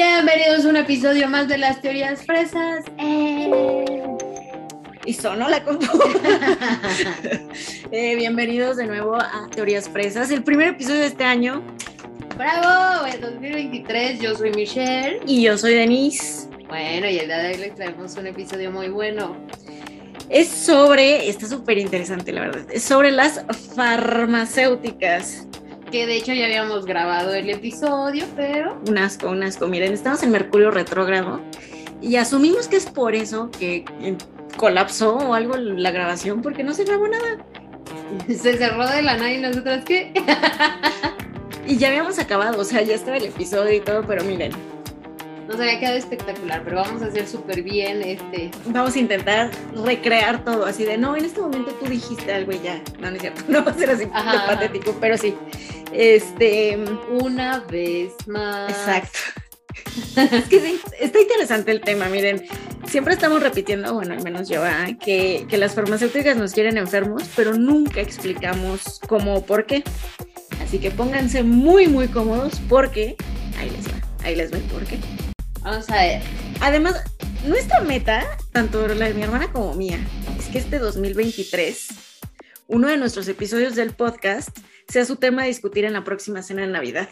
Bienvenidos a un episodio más de las teorías fresas. Eh. Y sonó la compu. Eh, bienvenidos de nuevo a Teorías Fresas, el primer episodio de este año. ¡Bravo! En 2023 yo soy Michelle. Y yo soy Denise. Bueno, y el día de hoy les traemos un episodio muy bueno. Es sobre, está súper interesante la verdad, es sobre las farmacéuticas. Que de hecho ya habíamos grabado el episodio, pero... Un asco, un asco. Miren, estamos en Mercurio retrógrado y asumimos que es por eso que colapsó o algo la grabación porque no se grabó nada. Se cerró de la nada y nosotras qué. y ya habíamos acabado, o sea, ya estaba el episodio y todo, pero miren. Nos había quedado espectacular, pero vamos a hacer súper bien este. Vamos a intentar recrear todo, así de no, en este momento tú dijiste algo y ya. No, no es cierto, no va a ser así patético, pero sí. Este. Una vez más. Exacto. es que sí, está interesante el tema, miren. Siempre estamos repitiendo, bueno, al menos yo, ¿ah? que, que las farmacéuticas nos quieren enfermos, pero nunca explicamos cómo o por qué. Así que pónganse muy, muy cómodos porque ahí les va, ahí les va el por qué. Vamos a ver. Además, nuestra meta, tanto la de mi hermana como mía, es que este 2023, uno de nuestros episodios del podcast sea su tema a discutir en la próxima cena de Navidad.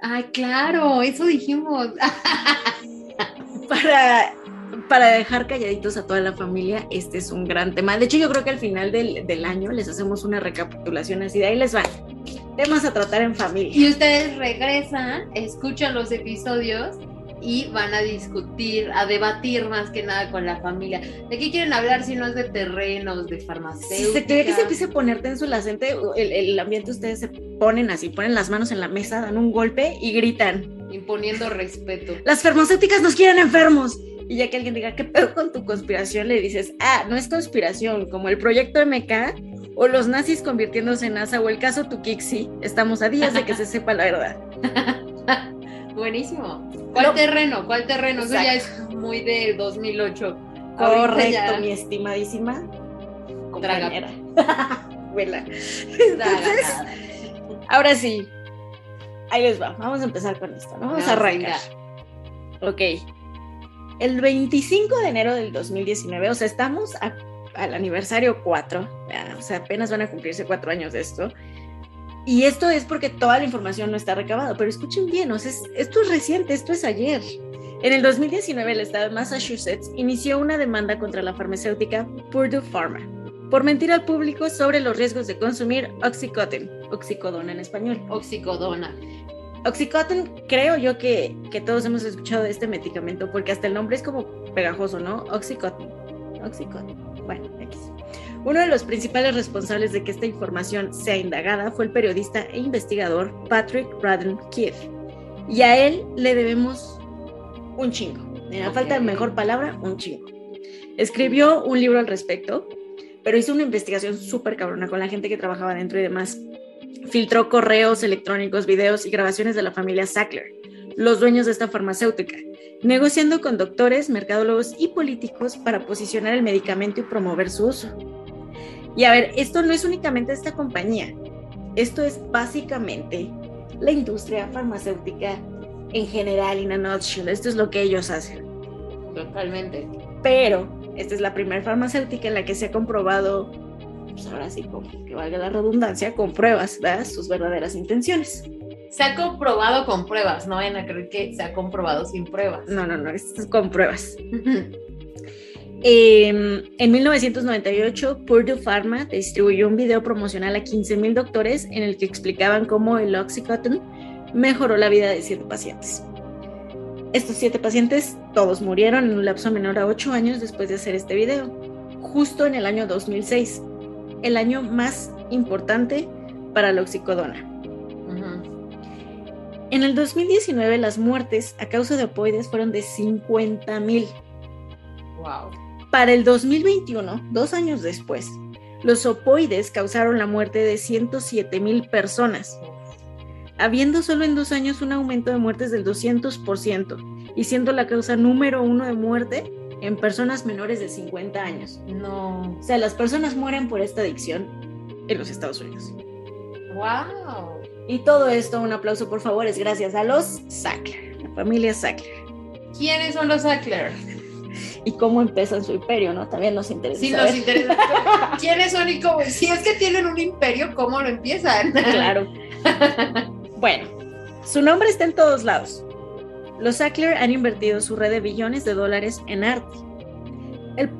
Ay, claro, eso dijimos. para, para dejar calladitos a toda la familia, este es un gran tema. De hecho, yo creo que al final del, del año les hacemos una recapitulación así de ahí les van. Temas a tratar en familia. Y ustedes regresan, escuchan los episodios y van a discutir, a debatir más que nada con la familia. ¿De qué quieren hablar si no es de terrenos, de farmacéuticas? Si se cree que se empiece a poner tenso el, acente, el, el ambiente, ustedes se ponen así, ponen las manos en la mesa, dan un golpe y gritan. Imponiendo respeto. Las farmacéuticas nos quieren enfermos. Y ya que alguien diga, ¿qué pedo con tu conspiración? Le dices, ah, no es conspiración, como el proyecto MK o los nazis convirtiéndose en NASA o el caso Tukixi. Estamos a días de que se sepa la verdad. Buenísimo. ¿Cuál terreno? ¿Cuál terreno? Eso ya es muy de 2008. Correcto, mi estimadísima compañera. Entonces, ahora sí, ahí les va. Vamos a empezar con esto, ¿no? Vamos a arrancar. Ok. El 25 de enero del 2019, o sea, estamos al aniversario 4, o sea, apenas van a cumplirse cuatro años de esto. Y esto es porque toda la información no está recabada, pero escuchen bien, o sea, esto es reciente, esto es ayer. En el 2019, el estado de Massachusetts inició una demanda contra la farmacéutica Purdue Pharma por mentir al público sobre los riesgos de consumir Oxycontin, oxicodona en español. Oxicodona. Oxycontin, creo yo que, que todos hemos escuchado de este medicamento porque hasta el nombre es como pegajoso, ¿no? Oxycontin. Oxycontin. Bueno, X. Uno de los principales responsables de que esta información sea indagada fue el periodista e investigador Patrick Radden Keith. Y a él le debemos un chingo. Me okay. falta mejor palabra, un chingo. Escribió un libro al respecto, pero hizo una investigación súper cabrona con la gente que trabajaba dentro y demás. Filtró correos electrónicos, videos y grabaciones de la familia Sackler, los dueños de esta farmacéutica, negociando con doctores, mercadólogos y políticos para posicionar el medicamento y promover su uso. Y a ver, esto no es únicamente esta compañía, esto es básicamente la industria farmacéutica en general, in a nutshell. Esto es lo que ellos hacen. Totalmente. Pero esta es la primera farmacéutica en la que se ha comprobado, pues ahora sí, como que valga la redundancia, con pruebas, ¿verdad? Sus verdaderas intenciones. Se ha comprobado con pruebas, no vayan a creer que se ha comprobado sin pruebas. No, no, no, esto es con pruebas. Eh, en 1998, Purdue Pharma distribuyó un video promocional a 15.000 doctores en el que explicaban cómo el Oxycontin mejoró la vida de siete pacientes. Estos siete pacientes todos murieron en un lapso menor a 8 años después de hacer este video, justo en el año 2006, el año más importante para la oxicodona. Uh -huh. En el 2019 las muertes a causa de opoides fueron de 50.000. Wow. Para el 2021, dos años después, los opoides causaron la muerte de 107 mil personas, habiendo solo en dos años un aumento de muertes del 200% y siendo la causa número uno de muerte en personas menores de 50 años. No. O sea, las personas mueren por esta adicción en los Estados Unidos. ¡Wow! Y todo esto, un aplauso por favor, es gracias a los Sackler, la familia Sackler. ¿Quiénes son los Sackler? Y cómo empiezan su imperio, ¿no? También nos interesa. Sí, saber. nos interesa. ¿Quiénes son y cómo? Si es que tienen un imperio, ¿cómo lo empiezan? Claro. bueno, su nombre está en todos lados. Los Sackler han invertido su red de billones de dólares en arte. El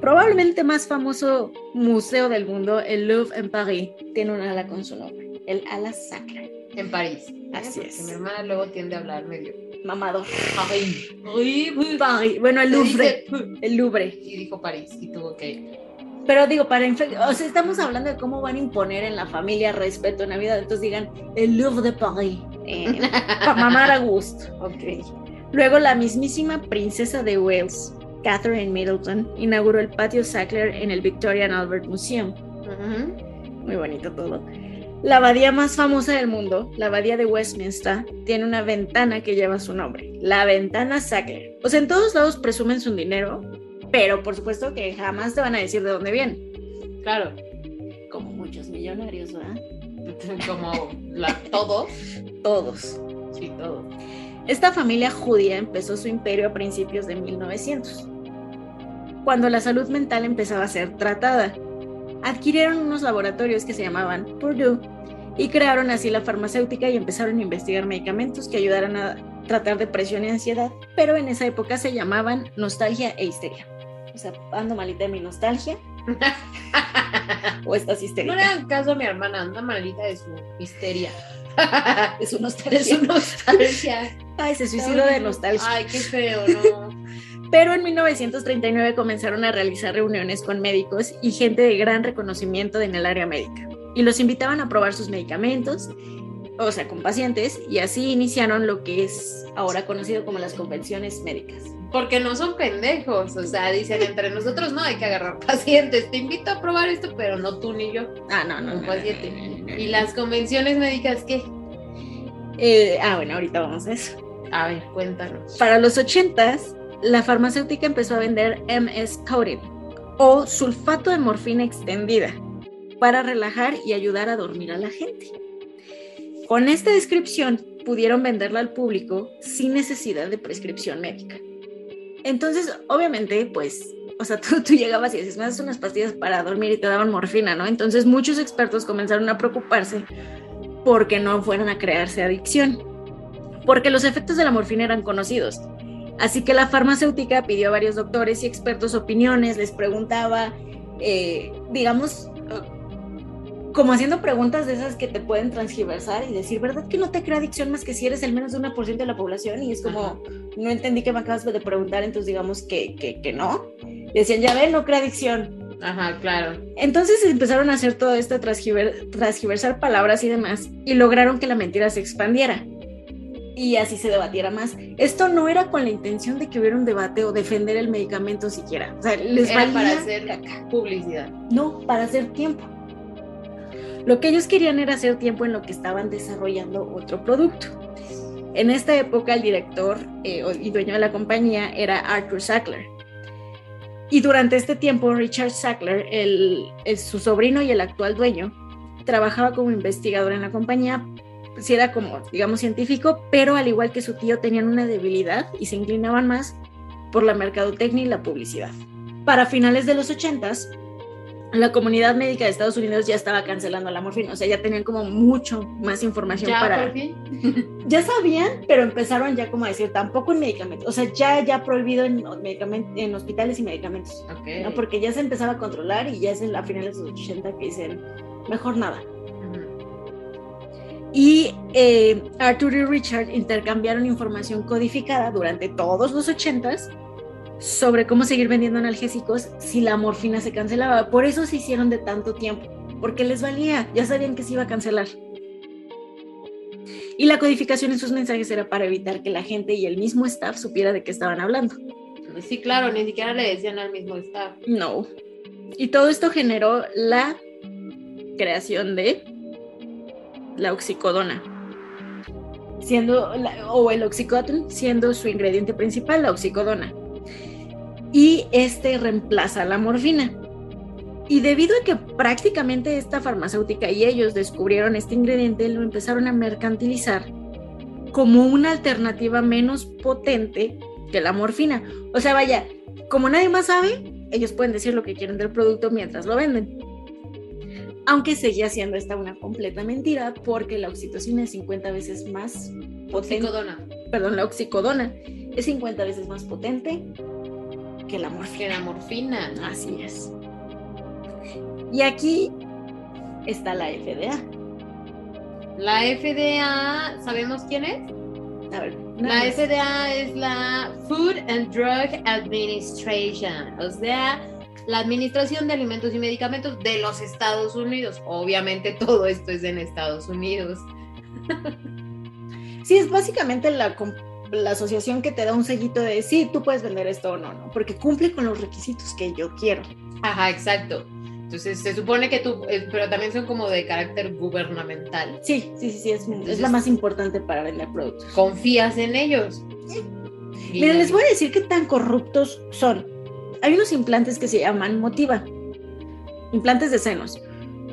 probablemente más famoso museo del mundo, el Louvre en París, tiene un ala con su nombre, el ala Sackler. En París. Así Porque es. Mi hermana luego tiende a hablar medio. Mamador. París. París. París. Bueno, el Louvre. El Louvre. Y dijo París y tuvo que. Pero digo, para o sea, estamos hablando de cómo van a imponer en la familia respeto en Navidad. Entonces digan el Louvre de París. Eh, para mamar a gusto. Ok. Luego la mismísima princesa de Wales, Catherine Middleton, inauguró el patio Sackler en el Victoria and Albert Museum. Ujú. Muy bonito todo. La abadía más famosa del mundo, la abadía de Westminster, tiene una ventana que lleva su nombre, la ventana Sackler. O sea, en todos lados presumen su dinero, pero por supuesto que jamás te van a decir de dónde viene. Claro. Como muchos millonarios, ¿verdad? Como la, todos. Todos. Sí, todos. Esta familia judía empezó su imperio a principios de 1900, cuando la salud mental empezaba a ser tratada. Adquirieron unos laboratorios que se llamaban Purdue y crearon así la farmacéutica y empezaron a investigar medicamentos que ayudaran a tratar depresión y ansiedad, pero en esa época se llamaban nostalgia e histeria. O sea, ando malita de mi nostalgia o estás No histérica. le hagan caso a mi hermana, anda malita de su histeria. De su De nostalgia. su nostalgia. Ay, se suicidó de nostalgia. Ay, qué feo, ¿no? Pero en 1939 comenzaron a realizar reuniones con médicos y gente de gran reconocimiento en el área médica. Y los invitaban a probar sus medicamentos, o sea, con pacientes, y así iniciaron lo que es ahora conocido como las convenciones médicas. Porque no son pendejos, o sea, dicen entre nosotros no hay que agarrar pacientes. Te invito a probar esto, pero no tú ni yo, Ah, no, no. un paciente. no, no, no. ¿Y las convenciones médicas qué? Eh, ah, bueno, ahorita vamos a eso. A ver, cuéntanos. Para los 80s, la farmacéutica empezó a vender MS Coating o sulfato de morfina extendida para relajar y ayudar a dormir a la gente. Con esta descripción pudieron venderla al público sin necesidad de prescripción médica. Entonces, obviamente, pues, o sea, tú, tú llegabas y decías, me das unas pastillas para dormir y te daban morfina, ¿no? Entonces muchos expertos comenzaron a preocuparse porque no fueran a crearse adicción, porque los efectos de la morfina eran conocidos. Así que la farmacéutica pidió a varios doctores y expertos opiniones, les preguntaba, eh, digamos, eh, como haciendo preguntas de esas que te pueden transgiversar y decir, ¿verdad que no te crea adicción más que si eres el menos de una por ciento de la población? Y es como, no entendí que me acabas de preguntar, entonces digamos que, que, que no. Y decían, ya ven, no crea adicción. Ajá, claro. Entonces empezaron a hacer todo esto, transgiver- transgiversar palabras y demás, y lograron que la mentira se expandiera y así se debatiera más. Esto no era con la intención de que hubiera un debate o defender el medicamento siquiera. O sea, les Era valía para hacer caca. publicidad. No, para hacer tiempo. Lo que ellos querían era hacer tiempo en lo que estaban desarrollando otro producto. En esta época el director eh, y dueño de la compañía era Arthur Sackler. Y durante este tiempo Richard Sackler, el, el- su sobrino y el actual dueño, trabajaba como investigador en la compañía, si era como, digamos, científico, pero al igual que su tío tenían una debilidad y se inclinaban más por la mercadotecnia y la publicidad. Para finales de los 80s, la comunidad médica de Estados Unidos ya estaba cancelando la morfina, o sea, ya tenían como mucho más información Ya, para... Ya sabían, pero empezaron ya como a decir, tampoco en medicamentos, o sea, ya, ya prohibido en, medicamen- en hospitales y medicamentos, Ok. ¿no? Porque ya se empezaba a controlar y ya es en, a finales de los 80 que dicen, mejor nada. Y eh, Arthur y Richard intercambiaron información codificada durante todos los 80s sobre cómo seguir vendiendo analgésicos si la morfina se cancelaba. Por eso se hicieron de tanto tiempo, porque les valía, ya sabían que se iba a cancelar. Y la codificación en sus mensajes era para evitar que la gente y el mismo staff supiera de qué estaban hablando. Sí, claro, ni siquiera le decían al mismo staff. No. Y todo esto generó la creación de la oxicodona. Siendo o el oxicodon siendo su ingrediente principal, la oxicodona. Y este reemplaza la morfina. Y debido a que prácticamente esta farmacéutica y ellos descubrieron este ingrediente, lo empezaron a mercantilizar como una alternativa menos potente que la morfina. O sea, vaya, como nadie más sabe, ellos pueden decir lo que quieren del producto mientras lo venden. Aunque seguía siendo esta una completa mentira porque la oxitocina es 50 veces más potente. Oxicodona. Perdón, la oxicodona es 50 veces más potente que la morfina. Que la morfina. Así es. Y aquí está la FDA. La FDA, ¿sabemos quién es? A ver, La más. FDA es la Food and Drug Administration, o sea, la Administración de Alimentos y Medicamentos de los Estados Unidos. Obviamente todo esto es en Estados Unidos. Sí, es básicamente la, la asociación que te da un sellito de sí, tú puedes vender esto o no, no, porque cumple con los requisitos que yo quiero. Ajá, exacto. Entonces se supone que tú, eh, pero también son como de carácter gubernamental. Sí, sí, sí, sí, es, es la más importante para vender productos. Confías en ellos. Y- Miren, les voy a decir qué tan corruptos son. Hay unos implantes que se llaman Motiva, implantes de senos.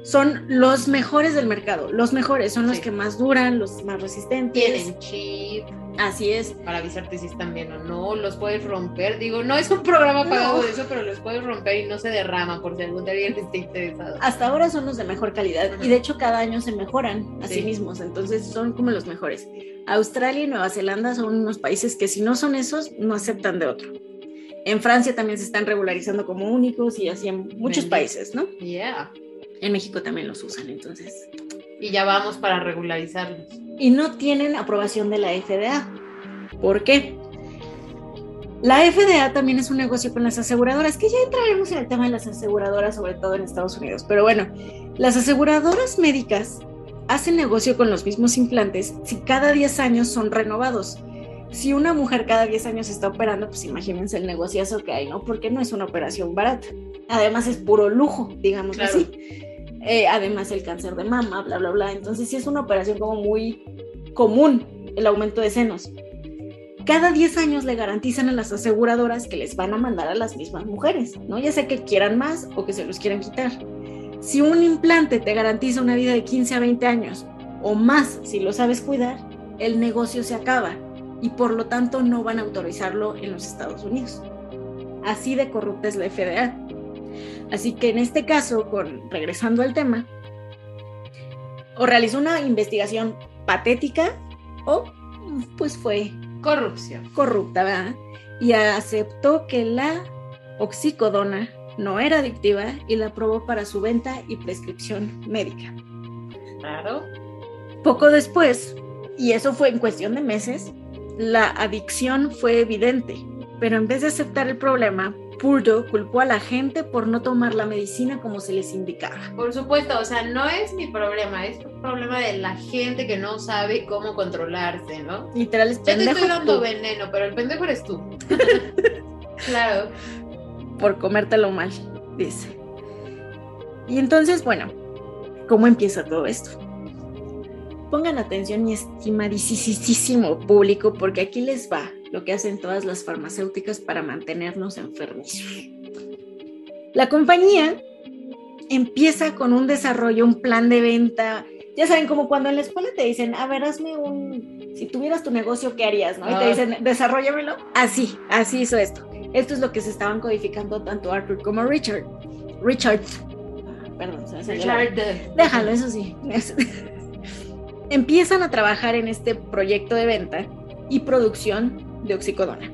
Son los mejores del mercado, los mejores, son los Sí. que más duran, los más resistentes. Tienen chip Así es. para avisarte si están bien o no, los puedes romper. Digo, no es un programa pagado No. de eso, pero los puedes romper y no se derrama por si algún día alguien esté interesado. Hasta ahora son los de mejor calidad y de hecho cada año se mejoran a sí, Sí. mismos, entonces son como los mejores. Australia y Nueva Zelanda son unos países que si no son esos, no aceptan de otro. En Francia también se están regularizando como únicos y así en muchos países, ¿no? Yeah. En México también los usan, entonces. Y ya vamos para regularizarlos. Y no tienen aprobación de la FDA. ¿Por qué? La FDA también es un negocio con las aseguradoras, que ya entraremos en el tema de las aseguradoras, sobre todo en Estados Unidos. Pero bueno, las aseguradoras médicas hacen negocio con los mismos implantes si cada 10 años son renovados. Si una mujer cada 10 años está operando, pues imagínense el negociazo que hay, ¿no? Porque no es una operación barata. Además es puro lujo, digamos Claro. así. Eh, además el cáncer de mama, bla, bla, bla. Entonces sí es una operación como muy común el aumento de senos. Cada 10 años le garantizan a las aseguradoras que les van a mandar a las mismas mujeres, ¿no? Ya sea que quieran más o que se los quieran quitar. Si un implante te garantiza una vida de 15 a 20 años o más si lo sabes cuidar, el negocio se acaba y por lo tanto no van a autorizarlo en los Estados Unidos. Así de corrupta es la FDA. Así que en este caso, con, regresando al tema, o realizó una investigación patética o pues fue Corrupción. corrupta, ¿verdad? Y aceptó que la oxicodona no era adictiva y la aprobó para su venta y prescripción médica. Claro. Poco después, y eso fue en cuestión de meses, la adicción fue evidente, pero en vez de aceptar el problema, Purdue culpó a la gente por no tomar la medicina como se les indicaba. Por supuesto, o sea, no es mi problema, es un problema de la gente que no sabe cómo controlarse, ¿no? Literal, es Yo te estoy dando tú veneno, pero el pendejo eres tú. claro. por comértelo mal, dice. Y entonces, bueno, ¿cómo empieza todo esto? Pongan atención, mi estimadísimo público, porque aquí les va lo que hacen todas las farmacéuticas para mantenernos enfermizos. La compañía empieza con un desarrollo, un plan de venta. Ya saben, como cuando en la escuela te dicen, a ver, hazme un, si tuvieras tu negocio, ¿qué harías? ¿no? Y te Ah. dicen, desarróllamelo. Así, así hizo esto. Esto es lo que se estaban codificando tanto Arthur como Richard. Richard. Perdón, se Richard. Déjalo, eso sí. Empiezan a trabajar en este proyecto de venta y producción de oxicodona.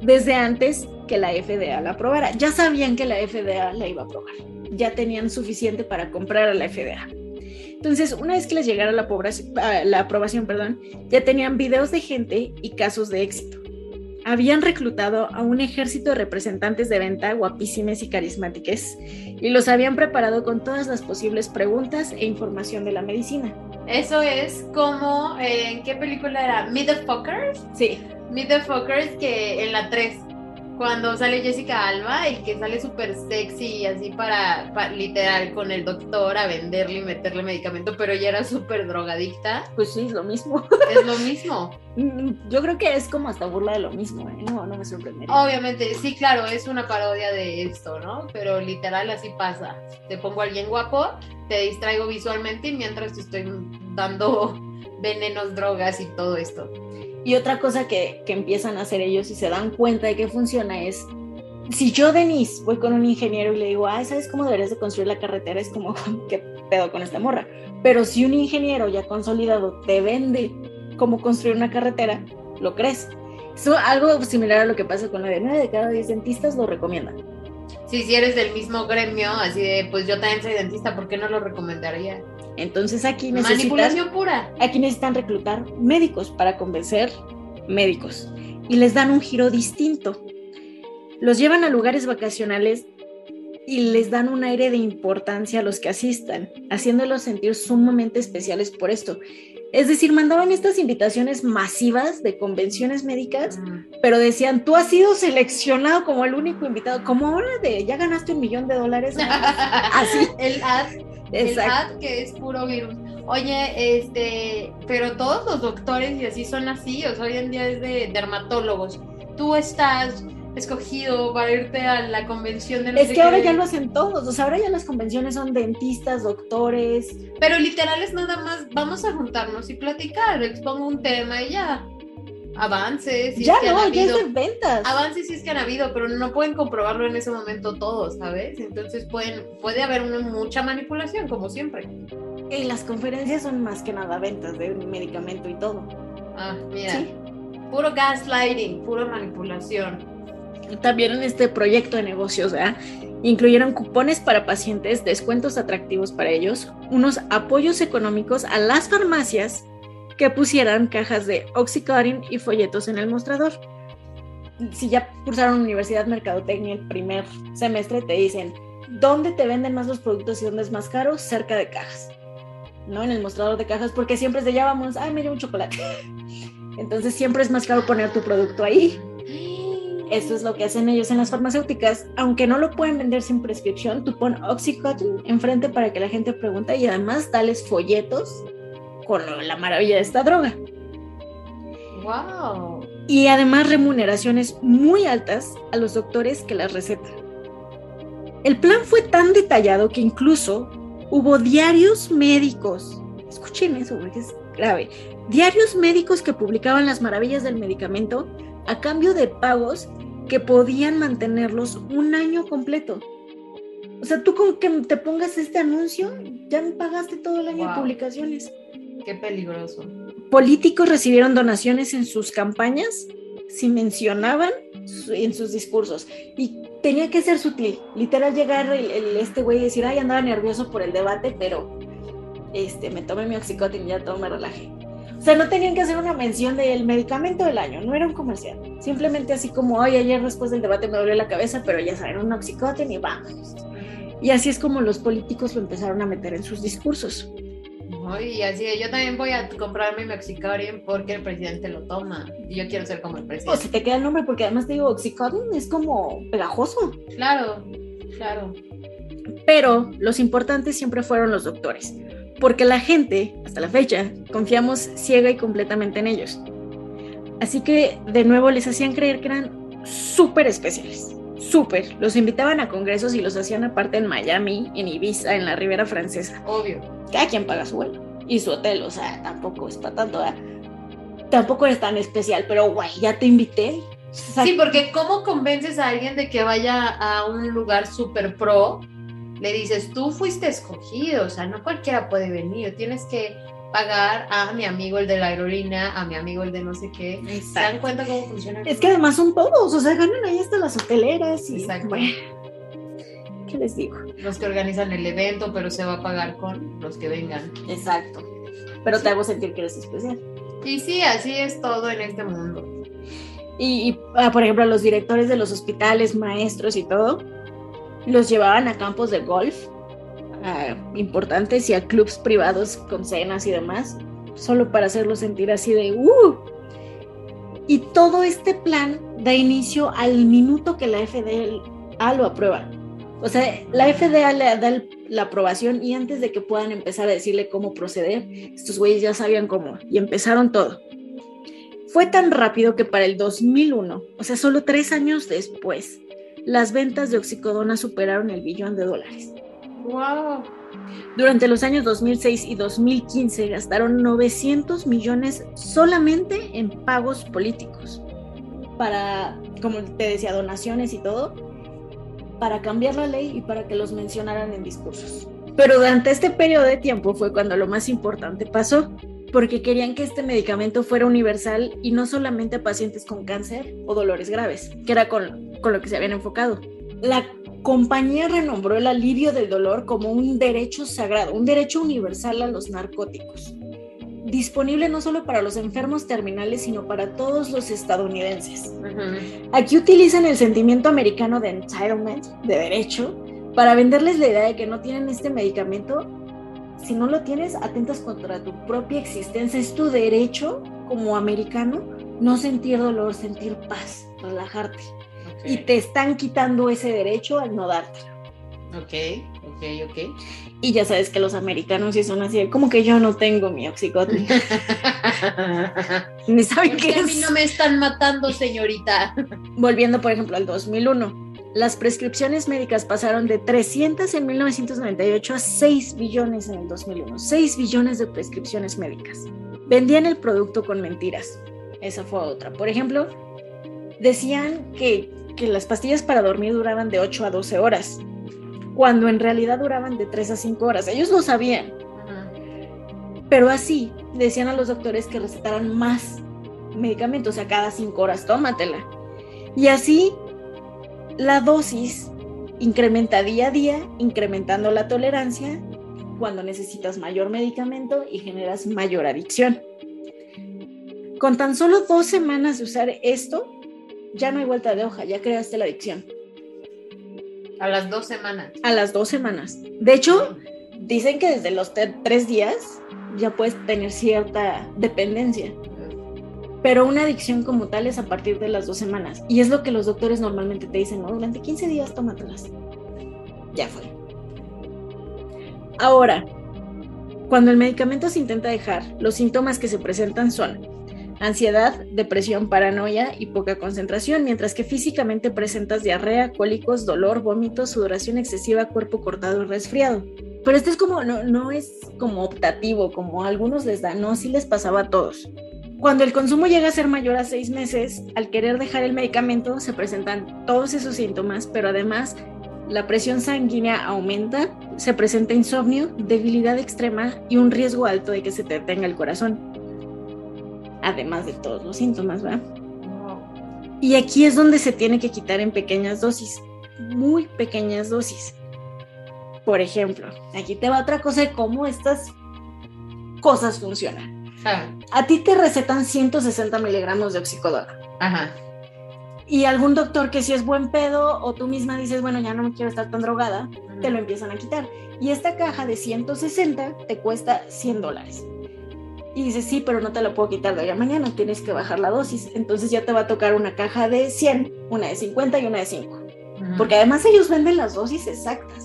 Desde antes que la FDA la aprobara. Ya sabían que la FDA la iba a aprobar. Ya tenían suficiente para comprar a la FDA. Entonces, una vez que les llegara la, ah, la aprobación, perdón, ya tenían videos de gente y casos de éxito. Habían reclutado a un ejército de representantes de venta guapísimes y carismáticas y los habían preparado con todas las posibles preguntas e información de la medicina. Eso es como, eh, ¿en qué película era? Meet the Fuckers. Sí, Meet the Fuckers que en la 3, cuando sale Jessica Alba y que sale súper sexy y así para, pa- literal con el doctor a venderle y meterle medicamento, pero ella era súper drogadicta. pues sí, es lo mismo. Es lo mismo. Mm, Yo creo que es como hasta burla de lo mismo, ¿eh? No, no me sorprendería. Obviamente, sí, claro, es una parodia de esto, ¿no? Pero literal así pasa. Te pongo a alguien guapo, te distraigo visualmente y mientras te estoy dando venenos, drogas y todo esto. Y otra cosa que, que empiezan a hacer ellos y se dan cuenta de que funciona es, si yo, Denise, voy con un ingeniero y le digo, ay, ¿sabes cómo deberías de construir la carretera? Es como, ¿qué pedo con esta morra? Pero si un ingeniero ya consolidado te vende cómo construir una carretera, lo crees. Es algo similar a lo que pasa con la de 9 de cada 10 dentistas lo recomiendan. Sí, si eres del mismo gremio, así de, pues yo también soy dentista, ¿por qué no lo recomendaría? Entonces aquí necesitan... Pura. Aquí necesitan reclutar médicos para convencer médicos. Y les dan un giro distinto. Los llevan a lugares vacacionales y les dan un aire de importancia a los que asistan, haciéndolos sentir sumamente especiales por esto. Es decir, mandaban estas invitaciones masivas de convenciones médicas, pero decían, tú has sido seleccionado como el único invitado, como ahora de, ya ganaste un millón de dólares. Así. el ad, el ad que es puro virus. Oye, este, pero todos los doctores y así son así, o sea, hoy en día es de dermatólogos. Tú estás escogido para irte a la convención de los Es que ahora ya lo hacen todos, o sea, ahora ya las convenciones son dentistas, doctores. Pero literal es nada más, vamos a juntarnos y platicar, expongo un tema y ya. Avances. Si ya no, ya es de ventas. Avances sí es que han habido, pero no pueden comprobarlo en ese momento todos, ¿sabes? Entonces pueden, puede haber una, mucha manipulación, como siempre. Y las conferencias son más que nada ventas de medicamento y todo. Ah, mira. Puro gaslighting, pura manipulación también en este proyecto de negocios, incluyeron cupones para pacientes, descuentos atractivos para ellos, unos apoyos económicos a las farmacias que pusieran cajas de Oxycontin y folletos en el mostrador. Si ya cursaron Universidad Mercadotecnia el primer semestre, te dicen, ¿dónde te venden más los productos y dónde es más caro? Cerca de cajas, ¿no? En el mostrador de cajas, porque siempre se vamos, ay, me dio un chocolate. Entonces siempre es más caro poner tu producto ahí. Esto es lo que hacen ellos en las farmacéuticas. Aunque no lo pueden vender sin prescripción, tú pon Oxycontin enfrente para que la gente pregunte y además dales folletos con la maravilla de esta droga. ¡Wow! Y además remuneraciones muy altas a los doctores que las recetan. El plan fue tan detallado que incluso hubo diarios médicos. Escuchen eso, porque es grave. Diarios médicos que publicaban las maravillas del medicamento a cambio de pagos que podían mantenerlos un año completo. O sea, tú con que te pongas este anuncio, ya me pagaste todo el año de publicaciones. Qué peligroso. Políticos recibieron donaciones en sus campañas si mencionaban en sus discursos. Y tenía que ser sutil. Literal llegar el, este güey y decir, ay, andaba nervioso por el debate, pero este, me tomé mi oxicotin y ya todo me relajé. O sea, no tenían que hacer una mención del medicamento del año, no era un comercial. Simplemente así como, ay, ayer después del debate me dolió la cabeza, pero ya saben, un oxicotin y vamos. Y así es como los políticos lo empezaron a meter en sus discursos. y así yo también voy a comprarme mi Oxycontin porque el presidente lo toma y yo quiero ser como el presidente. O se te queda el nombre porque además te digo, Oxycontin es como pegajoso. Claro, claro. Pero los importantes siempre fueron los doctores porque la gente, hasta la fecha, confiamos ciega y completamente en ellos. Así que de nuevo les hacían creer que eran súper especiales, súper. Los invitaban a congresos y los hacían aparte en Miami, en Ibiza, en la Ribera Francesa. Obvio. Cada quien paga su vuelo y su hotel, o sea, tampoco es para tanto, Tampoco es tan especial, pero guay, ya te invité. sí, porque ¿cómo convences a alguien de que vaya a un lugar súper pro le dices, tú fuiste escogido, o sea, no cualquiera puede venir, tienes que pagar a mi amigo el de la aerolínea, a mi amigo el de no sé qué. ¿Se dan cuenta cómo funciona? Es que además son todos, o sea, ganan ahí hasta las hoteleras. Y, Exacto. ¿Qué les digo? Los que organizan el evento, pero se va a pagar con los que vengan. Exacto. Pero te hago sentir que eres especial. Y sí, así es todo en este mundo. Y, ah, por ejemplo, los directores de los hospitales, maestros y todo, los llevaban a campos de golf importantes y a clubs privados con cenas y demás, solo para hacerlos sentir así de ¡uh! Y todo este plan da inicio al minuto que la FDA lo aprueba. O sea, la FDA le da la aprobación y antes de que puedan empezar a decirle cómo proceder, estos güeyes ya sabían cómo y empezaron todo. Fue tan rápido que para el 2001, o sea, solo tres años después, las ventas de oxicodona superaron el billón de dólares. ¡Wow! Durante los años 2006 y 2015 gastaron 900 millones solamente en pagos políticos para, como te decía, donaciones y todo, para cambiar la ley y para que los mencionaran en discursos. Pero durante este periodo de tiempo fue cuando lo más importante pasó, porque querían que este medicamento fuera universal y no solamente a pacientes con cáncer o dolores graves, que era con, con lo que se habían enfocado. La compañía renombró el alivio del dolor como un derecho sagrado, un derecho universal a los narcóticos, disponible no solo para los enfermos terminales, sino para todos los estadounidenses. Aquí utilizan el sentimiento americano de entitlement, de derecho, para venderles la idea de que no tienen este medicamento. Si no lo tienes, atentas contra tu propia existencia. Es tu derecho como americano no sentir dolor, sentir paz, relajarte y te están quitando ese derecho al no dártelo. Ok, ok, ok. Y ya sabes que los americanos sí son así, como que yo no tengo mi oxicodona. Ni saben qué A mí no me están matando, señorita. Volviendo, por ejemplo, al 2001. Las prescripciones médicas pasaron de 300 en 1998 a 6 billones en el 2001. 6 billones de prescripciones médicas. Vendían el producto con mentiras. Esa fue otra. Por ejemplo, decían que que las pastillas para dormir duraban de 8 a 12 horas, cuando en realidad duraban de 3 a 5 horas. Ellos lo sabían. Pero así decían a los doctores que recetaran más medicamentos, o sea, cada 5 horas tómatela. Y así la dosis incrementa día a día, incrementando la tolerancia cuando necesitas mayor medicamento y generas mayor adicción. Con tan solo dos semanas de usar esto, ya no hay vuelta de hoja, ya creaste la adicción. A las dos semanas. A las dos semanas. De hecho, dicen que desde los tres días ya puedes tener cierta dependencia. Pero una adicción como tal es a partir de las dos semanas. Y es lo que los doctores normalmente te dicen, ¿no? Durante 15 días tómatelas. Ya fue. Ahora, cuando el medicamento se intenta dejar, los síntomas que se presentan son ansiedad, depresión, paranoia y poca concentración, mientras que físicamente presentas diarrea, cólicos, dolor, vómitos, sudoración excesiva, cuerpo cortado y resfriado. Pero esto es como, no, no es como optativo, como algunos les da, no, sí les pasaba a todos. Cuando el consumo llega a ser mayor a seis meses, al querer dejar el medicamento se presentan todos esos síntomas, pero además la presión sanguínea aumenta, se presenta insomnio, debilidad extrema y un riesgo alto de que se te detenga el corazón además de todos los síntomas, ¿verdad? Y aquí es donde se tiene que quitar en pequeñas dosis, muy pequeñas dosis. Por ejemplo, aquí te va otra cosa de cómo estas cosas funcionan. A ti te recetan 160 miligramos de oxicodona. Ajá. Y algún doctor que si es buen pedo o tú misma dices, bueno, ya no me quiero estar tan drogada, te lo empiezan a quitar. Y esta caja de 160 te cuesta 100 dólares. Y dices, sí, pero no te lo puedo quitar de hoy a mañana, tienes que bajar la dosis. Entonces ya te va a tocar una caja de 100, una de 50 y una de 5. Porque además ellos venden las dosis exactas.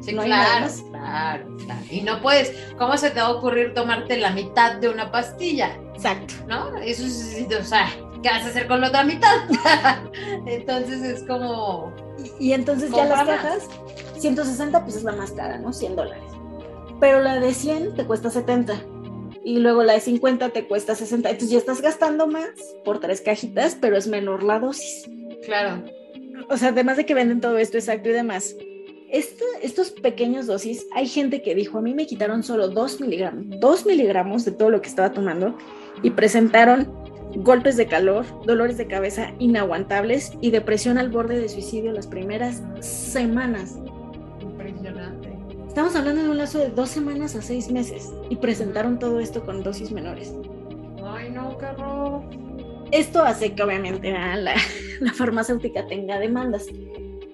Sí, claro, claro, claro. Y no puedes, ¿cómo se te va a ocurrir tomarte la mitad de una pastilla? Exacto. ¿No? Eso es, o sea, ¿qué vas a hacer con la otra mitad? entonces es como... Y, entonces ya las cajas, 160 pues es la más cara, ¿no? 100 dólares. Pero la de 100 te cuesta 70 y luego la de 50 te cuesta 60. Entonces ya estás gastando más por tres cajitas, pero es menor la dosis. Claro. O sea, además de que venden todo esto exacto y demás, estos pequeños dosis, hay gente que dijo, a mí me quitaron solo 2 miligramos, 2 miligramos de todo lo que estaba tomando y presentaron golpes de calor, dolores de cabeza inaguantables y depresión al borde de suicidio las primeras semanas Estamos hablando de un lazo de dos semanas a seis meses y presentaron todo esto con dosis menores. Ay, no, horror. Esto hace que obviamente la, la farmacéutica tenga demandas.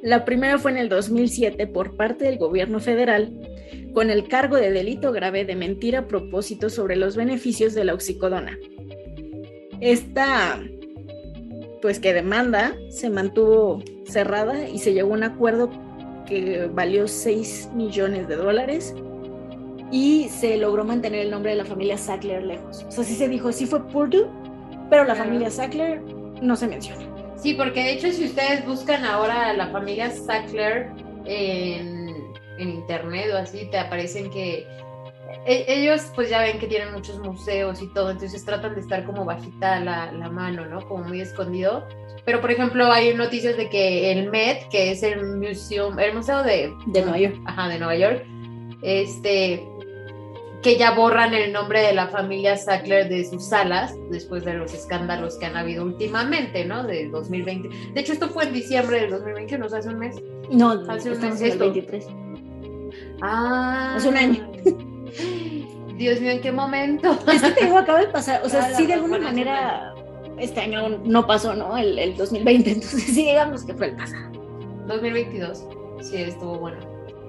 La primera fue en el 2007 por parte del gobierno federal con el cargo de delito grave de mentir a propósito sobre los beneficios de la oxicodona. Esta, pues que demanda, se mantuvo cerrada y se llegó a un acuerdo que valió 6 millones de dólares y se logró mantener el nombre de la familia Sackler lejos. O sea, sí se dijo, sí fue Purdue, pero la familia Sackler no se menciona. Sí, porque de hecho si ustedes buscan ahora a la familia Sackler en, en internet o así, te aparecen que e- ellos pues ya ven que tienen muchos museos y todo, entonces tratan de estar como bajita la, la mano, ¿no? Como muy escondido. Pero por ejemplo hay noticias de que el Met, que es el museum, el museo de, De Nueva York. ajá, de Nueva York, este, que ya borran el nombre de la familia Sackler de sus salas después de los escándalos que han habido últimamente, ¿no? De 2020. De hecho, esto fue en diciembre del 2021, o sea, hace un mes. No, Hace un mes en el esto. 23. Ah. Hace un año. Dios mío, ¿en qué momento? Es que te digo, acaba de pasar. O sea, sí, de alguna manera, este año no pasó, ¿no? El, el 2020. Entonces, sí, digamos que fue el pasado. 2022. Sí, estuvo bueno.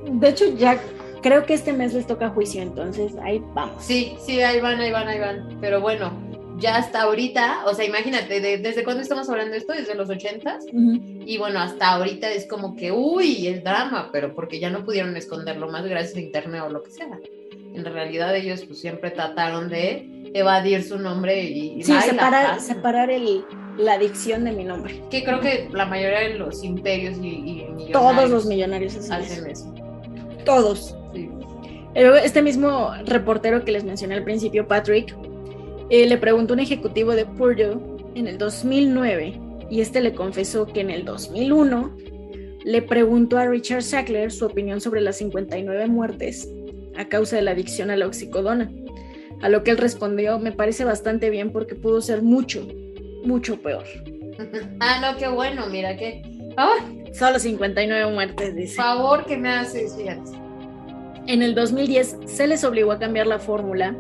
De hecho, ya creo que este mes les toca juicio, entonces ahí vamos. Sí, sí, ahí van, ahí van, ahí van. Pero bueno, ya hasta ahorita, o sea, imagínate, de- ¿desde cuándo estamos hablando de esto? ¿Desde los ochentas? Ujú. Y bueno, hasta ahorita es como que, uy, el drama, pero porque ya no pudieron esconderlo más gracias a internet o lo que sea. En realidad ellos pues siempre trataron de evadir su nombre y, Sí, separar, el, la adicción de mi nombre. Que creo que la mayoría de los imperios y, y millonarios Todos los millonarios hacen eso. Todos. Sí. Este mismo reportero que les mencioné al principio, Patrick, eh, le preguntó a un ejecutivo de Purdue en el 2009 y este le confesó que en el 2001 le preguntó a Richard Sackler su opinión sobre las 59 muertes a causa de la adicción a la oxicodona. A lo que él respondió, me parece bastante bien porque pudo ser mucho, mucho peor. ah, no, qué bueno, mira que. ¡Ay! Solo 59 muertes, dice. favor que me haces, fíjate. En el 2010 se les obligó a cambiar la fórmula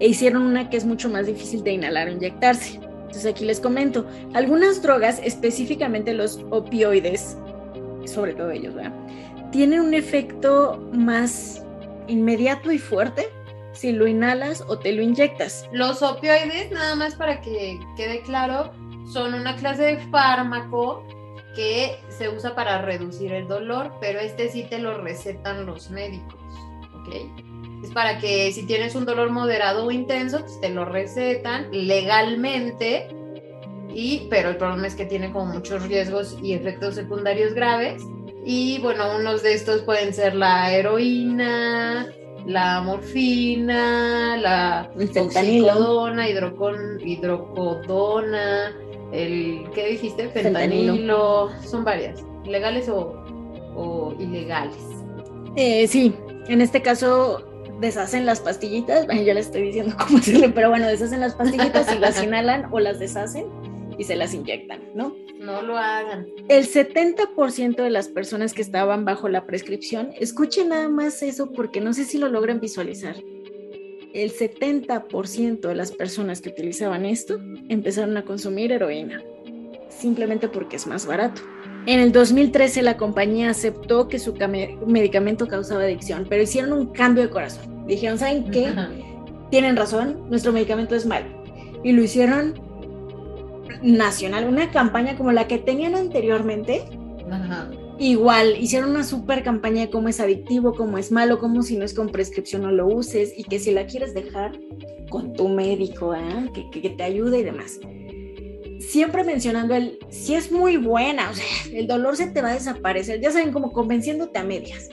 e hicieron una que es mucho más difícil de inhalar o inyectarse. Entonces aquí les comento, algunas drogas, específicamente los opioides, sobre todo ellos, ¿verdad? tienen un efecto más inmediato y fuerte si lo inhalas o te lo inyectas. Los opioides, nada más para que quede claro, son una clase de fármaco que se usa para reducir el dolor, pero este sí te lo recetan los médicos, ¿ok? Es para que si tienes un dolor moderado o intenso, pues te lo recetan legalmente, y, pero el problema es que tiene como muchos riesgos y efectos secundarios graves. Y bueno, unos de estos pueden ser la heroína, la morfina, la oxicodona, hidrocon- hidrocodona, el, ¿qué dijiste? Fentanilo. Fentanilo. Son varias, legales o, o ilegales. Eh, sí, en este caso deshacen las pastillitas, bueno, yo les estoy diciendo cómo hacerle, pero bueno, deshacen las pastillitas y las inhalan o las deshacen y se las inyectan, ¿no? No lo hagan. El 70% de las personas que estaban bajo la prescripción, escuchen nada más eso porque no sé si lo logran visualizar. El 70% de las personas que utilizaban esto empezaron a consumir heroína, simplemente porque es más barato. En el 2013 la compañía aceptó que su came- medicamento causaba adicción, pero hicieron un cambio de corazón. Dijeron, ¿saben qué? Tienen razón, nuestro medicamento es malo. Y lo hicieron nacional, una campaña como la que tenían anteriormente, Ajá. Igual, hicieron una super campaña de cómo es adictivo, cómo es malo, cómo si no es con prescripción no lo uses y que si la quieres dejar con tu médico, ¿ah? que, que- que te ayude y demás. Siempre mencionando el, si es muy buena, o sea, el dolor se te va a desaparecer, ya saben, como convenciéndote a medias.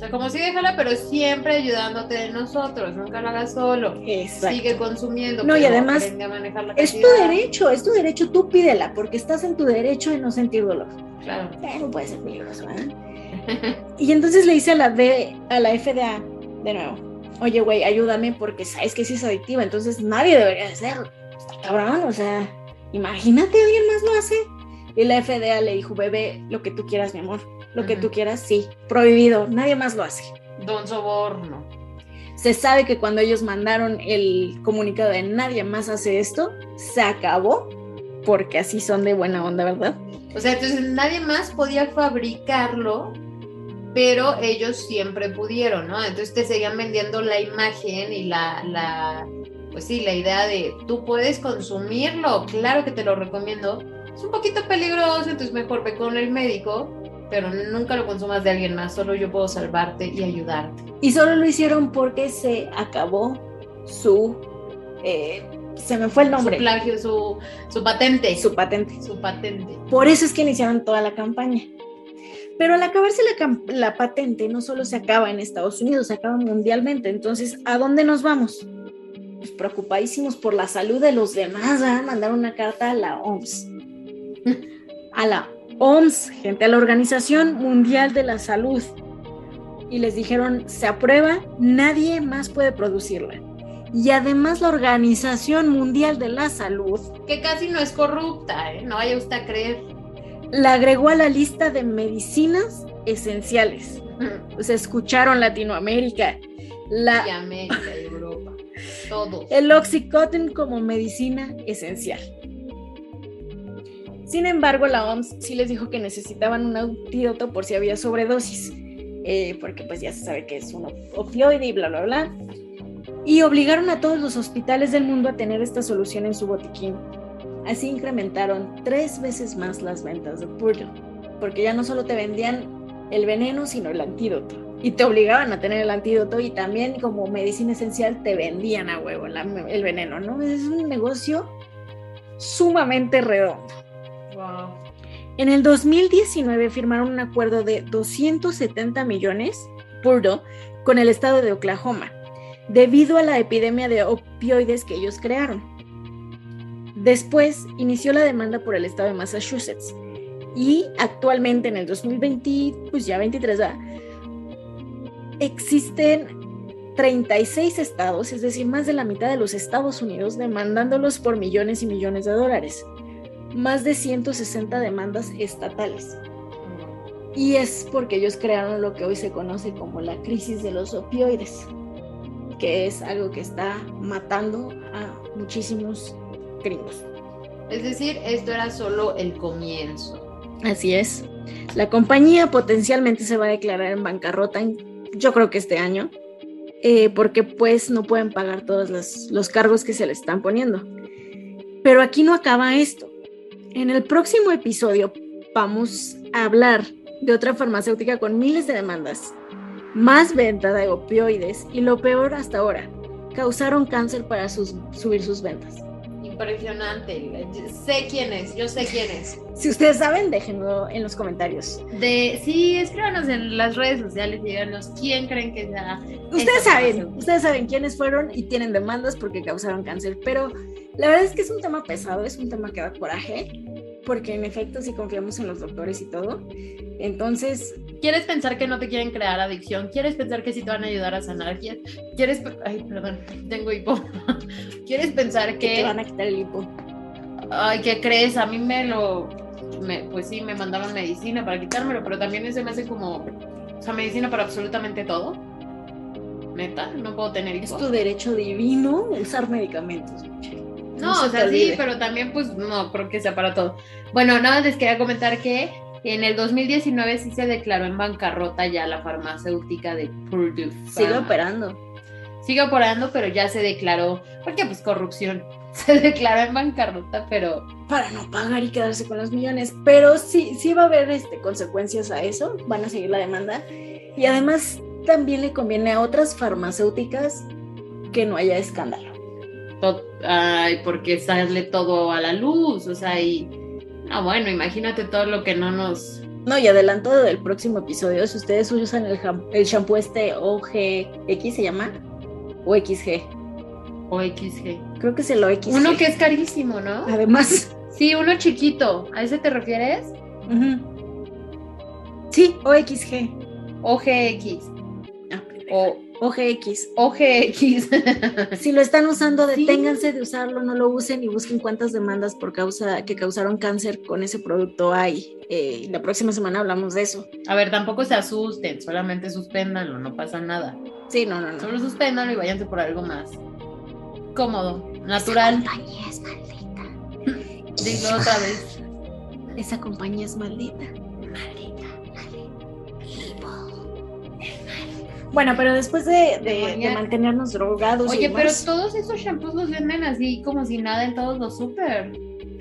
O sea, como sí déjala, pero siempre ayudándote de nosotros, nunca lo hagas solo. Exacto. Sigue consumiendo. No, y además, a manejar la Es tu derecho, es tu derecho, tú pídela, porque estás en tu derecho de no sentir dolor. Claro. Pero puede ser peligroso, ¿eh? Y entonces le dice a la, D, a la FDA, de nuevo, oye, güey, ayúdame porque sabes que sí es adictiva, entonces nadie debería hacerlo. Está cabrón, o sea, imagínate, alguien más lo hace. Y la FDA le dijo, bebé, lo que tú quieras, mi amor, lo que tú quieras, sí, prohibido, nadie más lo hace. Don Soborno. Se sabe que cuando ellos mandaron el comunicado de nadie más hace esto, se acabó, porque así son de buena onda, ¿verdad? O sea, entonces nadie más podía fabricarlo, pero ellos siempre pudieron, ¿no? Entonces te seguían vendiendo la imagen y la, la, pues sí, la idea de tú puedes consumirlo, claro que te lo recomiendo. Es un poquito peligroso, entonces mejor ve con el médico, pero nunca lo consumas de alguien más, solo yo puedo salvarte y ayudarte. Y solo lo hicieron porque se acabó su... eh, se me fue el nombre. Su plagio, su, su patente. Su patente. su patente. Por eso es que iniciaron toda la campaña. Pero al acabarse la, la, patente, no solo se acaba en Estados Unidos, se acaba mundialmente. Entonces, ¿a dónde nos vamos? Pues preocupadísimos por la salud de los demás, a mandar una carta a la OMS. A la OMS, gente, a la Organización Mundial de la Salud. Y les dijeron, se aprueba, nadie más puede producirla. Y además la Organización Mundial de la Salud. Que casi no es corrupta, ¿eh? no vaya usted a creer la agregó a la lista de medicinas esenciales. Sea, escucharon Latinoamérica. La... Y América, Europa, todo. El Oxycontin como medicina esencial. Sin embargo, la OMS sí les dijo que necesitaban un antídoto por si había sobredosis, eh, porque pues ya se sabe que es un opioide y bla, bla, bla. Y obligaron a todos los hospitales del mundo a tener esta solución en su botiquín. Así incrementaron tres veces más las ventas de Purdue, porque ya no solo te vendían el veneno, sino el antídoto. Y te obligaban a tener el antídoto y también como medicina esencial te vendían a huevo el veneno, ¿no? Es un negocio sumamente redondo. En el 2019 firmaron un acuerdo de 270 millones, Purdue, con el estado de Oklahoma, debido a la epidemia de opioides que ellos crearon. Después inició la demanda por el estado de Massachusetts y actualmente en el 2020, pues ya 23, existen 36 estados, es decir, más de la mitad de los Estados Unidos demandándolos por millones y millones de dólares, más de 160 demandas estatales. Y es porque ellos crearon lo que hoy se conoce como la crisis de los opioides, que es algo que está matando a muchísimos es decir, esto era solo el comienzo. Así es. La compañía potencialmente se va a declarar en bancarrota, yo creo que este año, eh, porque pues no pueden pagar todos los, los cargos que se le están poniendo. Pero aquí no acaba esto. En el próximo episodio vamos a hablar de otra farmacéutica con miles de demandas, más venta de opioides y lo peor hasta ahora, causaron cáncer para subir sus ventas impresionante. Sé quién es, yo sé quién es. Si ustedes saben, déjenlo en los comentarios. De, sí, escríbanos en las redes sociales y díganos quién creen que sea. Ustedes saben, ustedes saben quiénes fueron y tienen demandas porque causaron cáncer, pero la verdad es que es un tema pesado, es un tema que da coraje, porque en efecto sí confiamos en los doctores y todo. Entonces, ¿Quieres pensar que no te quieren crear adicción? ¿Quieres pensar que sí te van a ayudar a sanar? ¿Quieres, ay, perdón, tengo hipo. ¿Quieres pensar que... Te van a quitar el hipo. Ay, ¿qué crees? A mí me lo... Me, pues sí, me mandaban medicina para quitármelo, pero también ese me hace como... O sea, medicina para absolutamente todo. Neta, no puedo tener hipo. Es tu derecho divino usar medicamentos. No, no o sea, sí, pero también pues no creo que sea para todo. Bueno, nada, les quería comentar que en el 2019 sí se declaró en bancarrota ya la farmacéutica de Purdue. Sigue operando. Sigue operando, pero ya se declaró, porque pues corrupción. Se declaró en bancarrota, pero... Para no pagar y quedarse con los millones. Pero sí, sí va a haber este, consecuencias a eso. Van a seguir la demanda. Y además también le conviene a otras farmacéuticas que no haya escándalo. Ay, porque sale todo a la luz, o sea, y Ah, bueno, imagínate todo lo que no nos... No, y adelanto del próximo episodio, si ustedes usan el, el shampoo este OGX, ¿se llama? O XG. O XG. Creo que es el OXG. Uno que es carísimo, ¿no? Además. Sí, uno chiquito. ¿A ese te refieres? Sí, OXG. OGX. Ah, o OGX. OGX. si lo están usando, deténganse de usarlo, no lo usen y busquen cuántas demandas por causa que causaron cáncer con ese producto hay. Eh, la próxima semana hablamos de eso. A ver, tampoco se asusten, solamente suspéndanlo, no pasa nada. Sí, no, no, no. Solo suspéndanlo y váyanse por algo más cómodo, natural. Esa compañía es maldita. Dilo otra vez. Esa compañía es maldita. Bueno, pero después de, mantenernos drogados. Oye, pero todos esos shampoos los venden así como si nada en todos los súper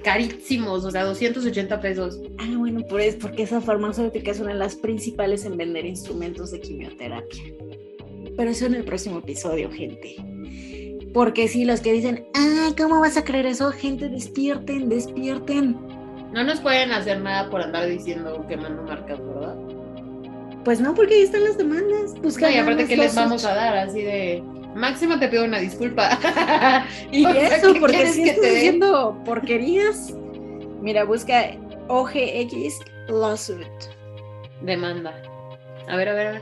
carísimos, o sea, 280 pesos. Ah, bueno, pues porque esa farmacéutica es una de las principales en vender instrumentos de quimioterapia. Pero eso en el próximo episodio, gente. Porque si los que dicen, ah, ¿cómo vas a creer eso? Gente, despierten, despierten. No nos pueden hacer nada por andar diciendo que mando marcas, ¿verdad? Pues no, porque ahí están las demandas. Busca No, y aparte, ¿qué les vamos a dar? Así de. Máximo te pido una disculpa. Y sea, eso, ¿qué porque si que estás te dé? haciendo porquerías. Mira, busca OGX lawsuit. Demanda. A ver, a ver, a ver.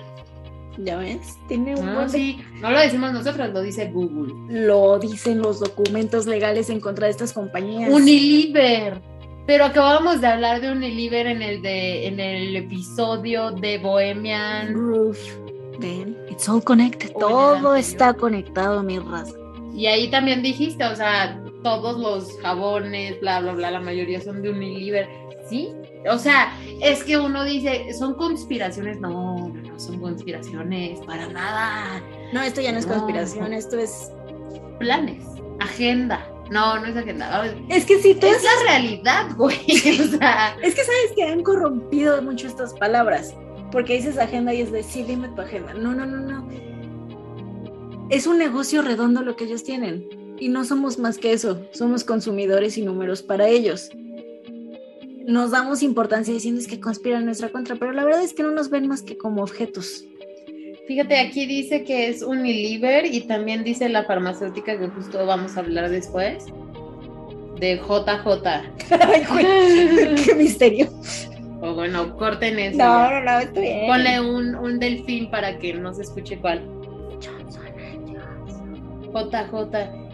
¿Ya ves? Tiene un No, buen de- sí, no lo decimos nosotros, lo dice Google. Lo dicen los documentos legales en contra de estas compañías. Unilever. Pero acabábamos de hablar de Unilever en el de en el episodio de Bohemian. Groove. Ven, it's all connected. Todo está conectado, mi raza. Y ahí también dijiste, o sea, todos los jabones, bla, bla, bla, la mayoría son de Unilever. ¿Sí? O sea, es que uno dice, son conspiraciones. No, no, no son conspiraciones, para nada. No, esto ya no es No. conspiración, esto es. Planes, agenda. No, no es agenda. Es que sí, todas Es la realidad, güey. O sea, Es que sabes que han corrompido mucho estas palabras. Porque dices agenda y es de sí, dime tu agenda. No, no, no, no. Es un negocio redondo lo que ellos tienen. Y no somos más que eso. Somos consumidores y números para ellos. Nos damos importancia diciendo es que conspiran en nuestra contra, pero la verdad es que no nos ven más que como objetos. Fíjate, aquí dice que es Unilever y también dice la farmacéutica que justo vamos a hablar después. De JJ. Ay, güey, qué misterio. O bueno, corten eso. No, no, no, estoy bien. Ponle un, un delfín para que no se escuche cuál. JJ.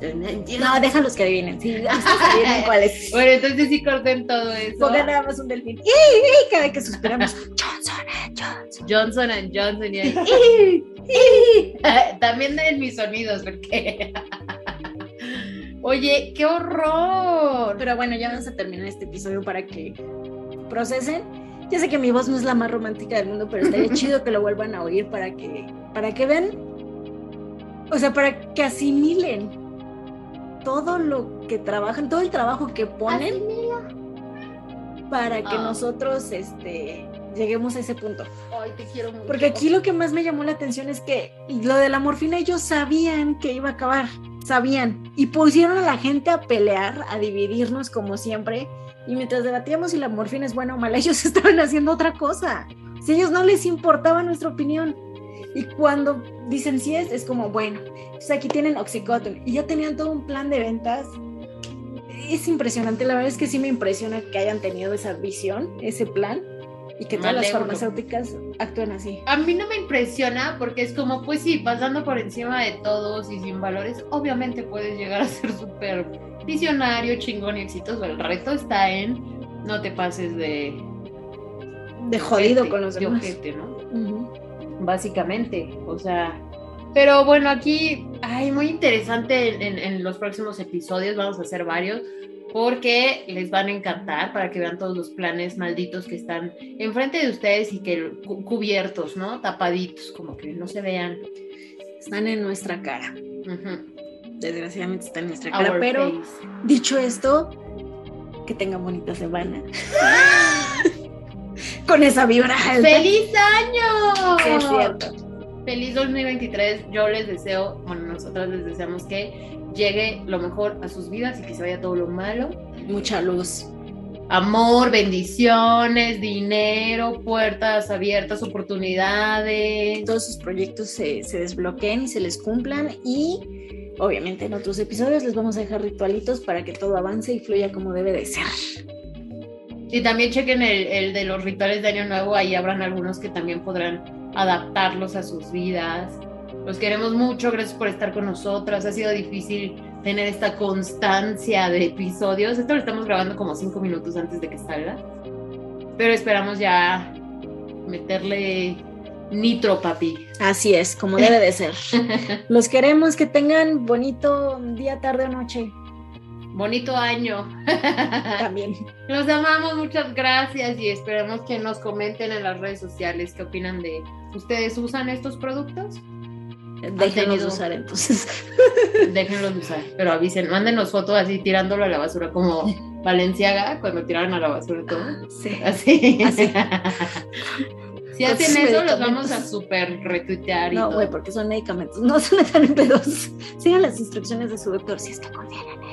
No, déjalos que adivinen. Sí, adivinen cuál es. Bueno, entonces sí corten todo eso. Pongan nada más un delfín. ¡Y, y! Cada que suspiramos. Johnson Johnson. Johnson and Johnson y ahí, También den mis sonidos, porque. Oye, qué horror. Pero bueno, ya vamos a terminar este episodio para que procesen. Ya sé que mi voz no es la más romántica del mundo, pero estaría chido que lo vuelvan a oír para que, para que vean, o sea, para que asimilen todo lo que trabajan, todo el trabajo que ponen para que Ah. nosotros este, lleguemos a ese punto. Ay, te quiero mucho. Porque aquí lo que más me llamó la atención es que lo de la morfina ellos sabían que iba a acabar, sabían, y pusieron a la gente a pelear, a dividirnos como siempre, y mientras debatíamos si la morfina es buena o mala, ellos estaban haciendo otra cosa. Si a ellos no les importaba nuestra opinión. Y cuando dicen si es, es como, bueno, pues aquí tienen Oxycontin, y ya tenían todo un plan de ventas. Es impresionante, la verdad es que sí me impresiona que hayan tenido esa visión, ese plan, y que todas las farmacéuticas actúen así. A mí no me impresiona porque es como, pues sí, pasando por encima de todos y sin valores, obviamente puedes llegar a ser súper visionario, chingón y exitoso. El reto está en no te pases de, de jodido con los de demás. ojete, ¿no? Ujú. Básicamente, o sea. Pero bueno, aquí, ay, muy interesante en, en- en los próximos episodios, vamos a hacer varios, porque les van a encantar para que vean todos los planes malditos que están enfrente de ustedes y que cu- cubiertos, ¿no? Tapaditos, como que no se vean. Están en nuestra cara. Desgraciadamente están en nuestra cara. Our Pero face. dicho esto, que tengan bonita semana. con esa vibra alta. ¡Feliz año! Sí, es cierto. Feliz 2023. Yo les deseo, bueno, nosotros les deseamos que llegue lo mejor a sus vidas y que se vaya todo lo malo. Mucha luz. Amor, bendiciones, dinero, puertas abiertas, oportunidades. Todos sus proyectos se, se desbloqueen y se les cumplan. Y obviamente en otros episodios les vamos a dejar ritualitos para que todo avance y fluya como debe de ser. Y también chequen el, el de los rituales de Año Nuevo, ahí habrán algunos que también podrán adaptarlos a sus vidas. Los queremos mucho, gracias por estar con nosotras. Ha sido difícil tener esta constancia de episodios. Esto lo estamos grabando como cinco minutos antes de que salga. Pero esperamos ya meterle nitro, papi. Así es, como debe de ser. Los queremos que tengan bonito día, tarde o noche. Bonito año. También. Los amamos, muchas gracias y esperamos que nos comenten en las redes sociales qué opinan de. ¿Ustedes usan estos productos? Tenido- usar entonces. Déjenlos usar, pero avisen, mándenos fotos así tirándolo a la basura como Valenciaga cuando tiraron a la basura todo. Sí. Así. Así. si hacen eso, los vamos a super retuitear y No, güey, porque son medicamentos. No se metan en pedos. Sigan las instrucciones de su doctor si es que confían en él.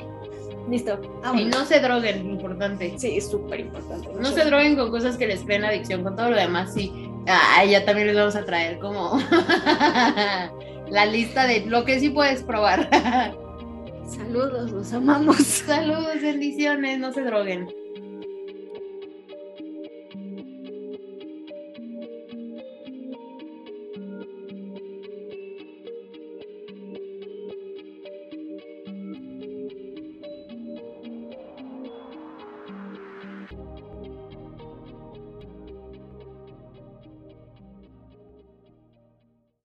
Listo. Y no se droguen, importante. Sí, es súper importante. No se droguen con cosas que les creen adicción, con todo lo demás sí. Ah, ya también les vamos a traer como la lista de lo que sí puedes probar. Saludos, los amamos. Saludos, bendiciones, no se droguen.